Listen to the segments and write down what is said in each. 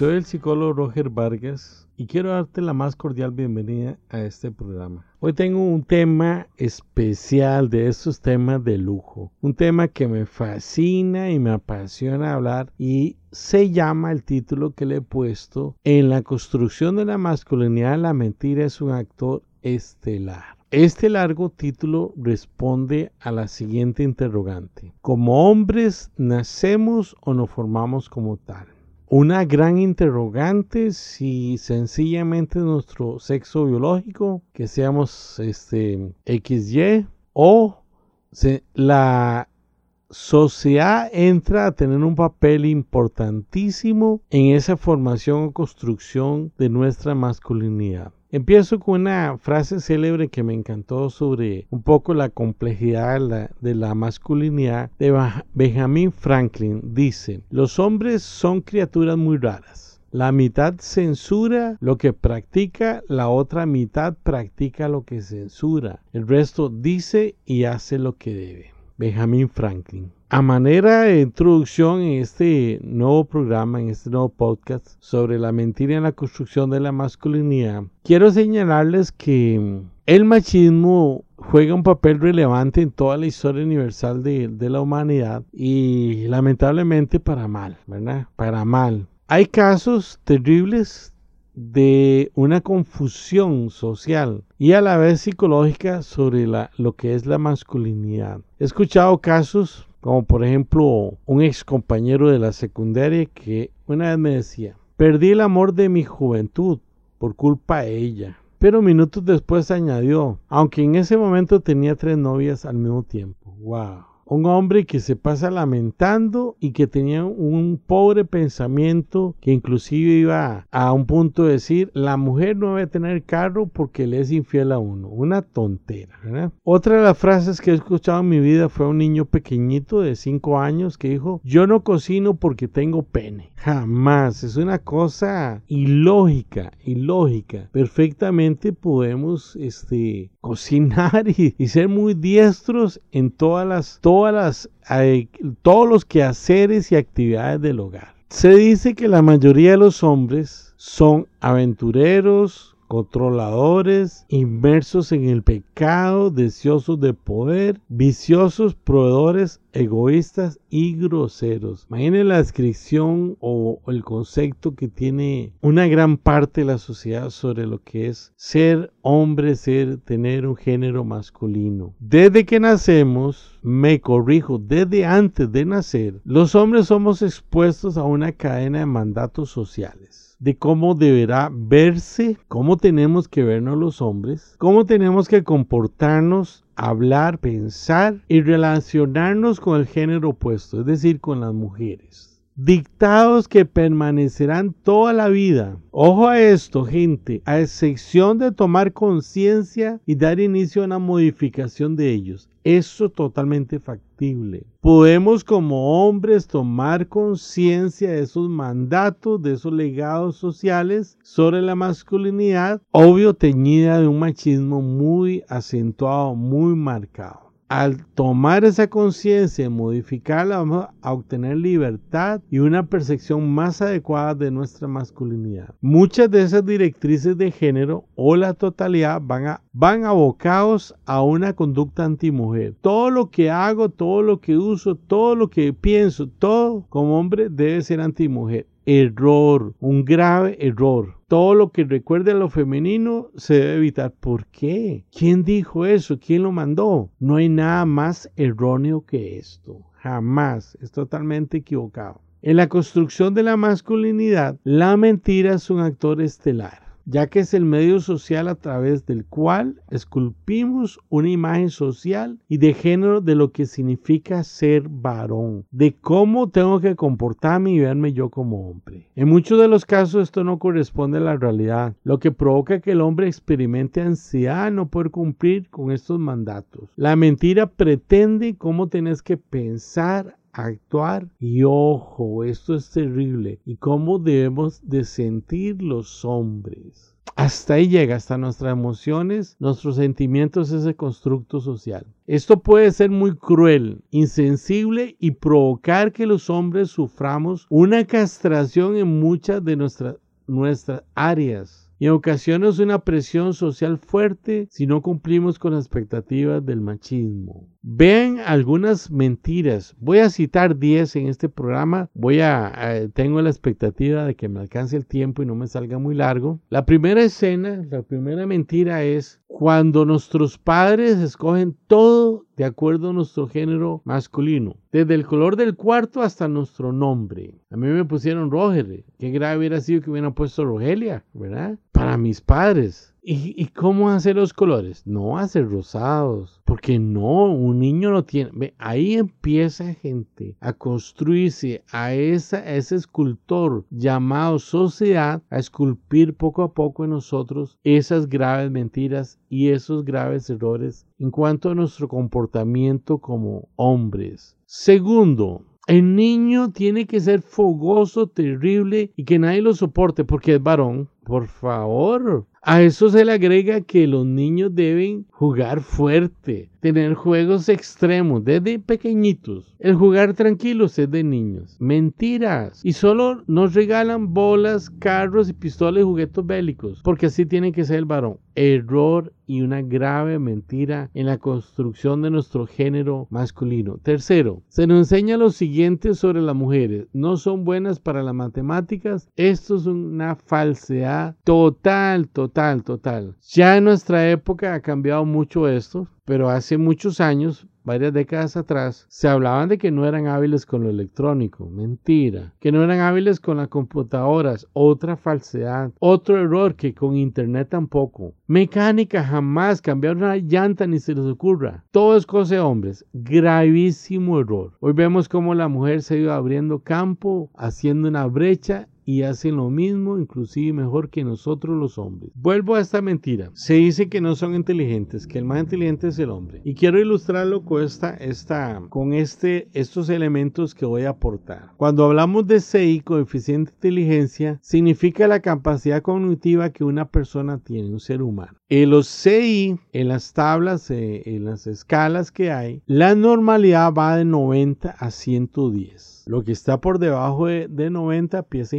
Soy el psicólogo Roger Vargas y quiero darte la más cordial bienvenida a este programa. Hoy tengo un tema especial de estos temas de lujo, un tema que me fascina y me apasiona hablar y se llama el título que le he puesto En la construcción de la masculinidad la mentira es un actor estelar. Este largo título responde a la siguiente interrogante. ¿Como hombres nacemos o nos formamos como tal? Una gran interrogante si sencillamente nuestro sexo biológico, que seamos este, XY, o la sociedad entra a tener un papel importantísimo en esa formación o construcción de nuestra masculinidad. Empiezo con una frase célebre que me encantó sobre un poco la complejidad de la, masculinidad de Benjamin Franklin. Dice, los hombres son criaturas muy raras. La mitad censura lo que practica, la otra mitad practica lo que censura. El resto dice y hace lo que debe. Benjamin Franklin. A manera de introducción en este nuevo programa, en este nuevo podcast sobre la mentira en la construcción de la masculinidad, quiero señalarles que el machismo juega un papel relevante en toda la historia universal de, de la humanidad y lamentablemente para mal, ¿verdad? Para mal. Hay casos terribles de una confusión social y a la vez psicológica sobre la, lo que es la masculinidad. He escuchado casos como por ejemplo un ex compañero de la secundaria que una vez me decía, perdí el amor de mi juventud por culpa de ella. Pero minutos después añadió, aunque en ese momento tenía tres novias al mismo tiempo. ¡Wow! Un hombre que se pasa lamentando y que tenía un pobre pensamiento que inclusive iba a un punto de decir la mujer no debe tener carro porque le es infiel a uno. Una tontera. Otra de las frases que he escuchado en mi vida fue un niño pequeñito de 5 años que dijo yo no cocino porque tengo pene. Jamás. Es una cosa ilógica, ilógica. Perfectamente podemos este, cocinar y, ser muy diestros en todas las todos los quehaceres y actividades del hogar. Se dice que la mayoría de los hombres son aventureros, controladores, inmersos en el pecado, deseosos de poder, viciosos, proveedores, egoístas y groseros. Imaginen la descripción o el concepto que tiene una gran parte de la sociedad sobre lo que es ser hombre, ser, tener un género masculino. Desde que nacemos, me corrijo, desde antes de nacer, los hombres somos expuestos a una cadena de mandatos sociales de cómo deberá verse, cómo tenemos que vernos los hombres, cómo tenemos que comportarnos, hablar, pensar y relacionarnos con el género opuesto, es decir, con las mujeres dictados que permanecerán toda la vida. Ojo a esto, gente, a excepción de tomar conciencia y dar inicio a una modificación de ellos. Eso es totalmente factible. Podemos como hombres tomar conciencia de esos mandatos, de esos legados sociales sobre la masculinidad, obvio teñida de un machismo muy acentuado, muy marcado al tomar esa conciencia y modificarla, vamos a obtener libertad y una percepción más adecuada de nuestra masculinidad. Muchas de esas directrices de género o la totalidad van, a, van abocados a una conducta antimujer. Todo lo que hago, todo lo que uso, todo lo que pienso, todo como hombre debe ser antimujer error, un grave error. Todo lo que recuerde a lo femenino se debe evitar. ¿Por qué? ¿Quién dijo eso? ¿Quién lo mandó? No hay nada más erróneo que esto. Jamás. Es totalmente equivocado. En la construcción de la masculinidad, la mentira es un actor estelar ya que es el medio social a través del cual esculpimos una imagen social y de género de lo que significa ser varón, de cómo tengo que comportarme y verme yo como hombre. En muchos de los casos esto no corresponde a la realidad, lo que provoca que el hombre experimente ansiedad no poder cumplir con estos mandatos. La mentira pretende cómo tenés que pensar, actuar y ojo, esto es terrible y cómo debemos de sentir los hombres. Hasta ahí llega, hasta nuestras emociones, nuestros sentimientos, ese constructo social. Esto puede ser muy cruel, insensible y provocar que los hombres suframos una castración en muchas de nuestras, nuestras áreas y en ocasiones una presión social fuerte si no cumplimos con las expectativas del machismo. Vean algunas mentiras. Voy a citar 10 en este programa. Voy a, tengo la expectativa de que me alcance el tiempo y no me salga muy largo. La primera escena, la primera mentira es cuando nuestros padres escogen todo de acuerdo a nuestro género masculino, desde el color del cuarto hasta nuestro nombre. A mí me pusieron Roger, qué grave hubiera sido que hubieran puesto Rogelia, ¿verdad? Para mis padres. ¿Y, cómo hacer los colores? No hacer rosados, porque no, un niño no tiene. ahí empieza gente a construirse a, esa, ese escultor llamado sociedad, a esculpir poco a poco en nosotros esas graves mentiras y esos graves errores en cuanto a nuestro comportamiento como hombres. Segundo, el niño tiene que ser fogoso, terrible y que nadie lo soporte porque es varón. Por favor, a eso se le agrega que los niños deben jugar fuerte, tener juegos extremos desde pequeñitos. El jugar tranquilos es de niños. Mentiras. Y solo nos regalan bolas, carros y pistolas y juguetes bélicos, porque así tiene que ser el varón. Error y una grave mentira en la construcción de nuestro género masculino. Tercero, se nos enseña lo siguiente sobre las mujeres. No son buenas para las matemáticas. Esto es una falsedad total, total Total. Ya en nuestra época ha cambiado mucho esto, pero hace muchos años, varias décadas atrás, se hablaban de que no eran hábiles con lo electrónico. Mentira. Que no eran hábiles con las computadoras. Otra falsedad. Otro error que con internet tampoco. Mecánica jamás. Cambiar una llanta ni se les ocurra. Todo es cosa de hombres. Gravísimo error. Hoy vemos cómo la mujer se ha ido abriendo campo, haciendo una brecha y hacen lo mismo, inclusive mejor que nosotros los hombres. Vuelvo a esta mentira. Se dice que no son inteligentes, que el más inteligente es el hombre. Y quiero ilustrarlo con, esta, esta, con este, estos elementos que voy a aportar. Cuando hablamos de CI, coeficiente de inteligencia, significa la capacidad cognitiva que una persona tiene, un ser humano. En los CI, en las tablas, eh, en las escalas que hay, la normalidad va de 90 a 110. Lo que está por debajo de, 90 empieza a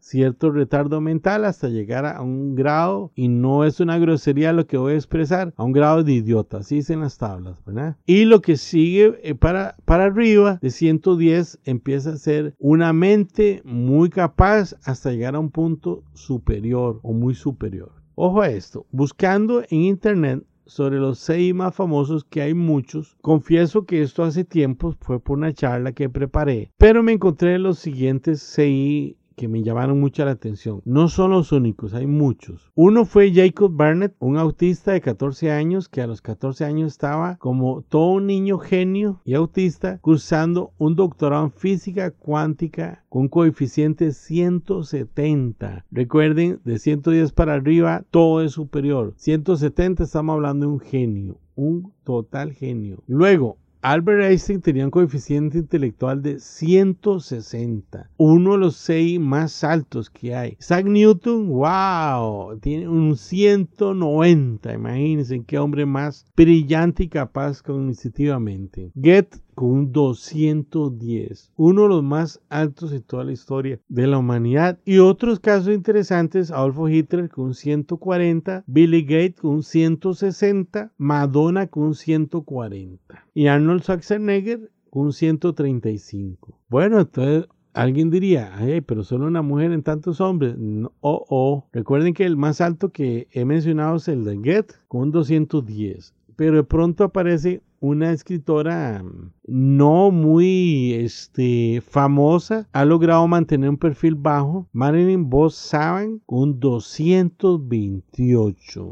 cierto retardo mental hasta llegar a un grado, y no es una grosería lo que voy a expresar, a un grado de idiota, así dicen las tablas, ¿verdad? Y lo que sigue eh, para, para arriba de 110 empieza a ser una mente muy capaz hasta llegar a un punto superior o muy superior. Ojo a esto, buscando en internet sobre los seis más famosos, que hay muchos. Confieso que esto hace tiempo fue por una charla que preparé, pero me encontré los siguientes seis que me llamaron mucho la atención. No son los únicos, hay muchos. Uno fue Jacob Barnett, un autista de 14 años que a los 14 años estaba como todo un niño genio y autista cursando un doctorado en física cuántica con coeficiente 170. Recuerden, de 110 para arriba todo es superior. 170 estamos hablando de un genio, un total genio. Luego, Albert Einstein tenía un coeficiente intelectual de 160, uno de los seis más altos que hay. Isaac Newton, wow, tiene un 190, imagínense qué hombre más brillante y capaz cognitivamente. Goethe con un 210, uno de los más altos en toda la historia de la humanidad. Y otros casos interesantes, Adolfo Hitler con un 140, Billy Gates con un 160, Madonna con un 140 y Arnold Schwarzenegger con un 135. Bueno, entonces Alguien diría, ay, pero solo una mujer en tantos hombres. Oh, oh. Recuerden que el más alto que he mencionado es el de Goethe, con un 210. Pero de pronto aparece una escritora mm, no muy este, famosa, ha logrado mantener un perfil bajo. Marilyn Boss Saban con 228.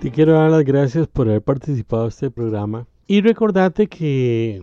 Te quiero dar las gracias por haber participado en este programa y recordarte que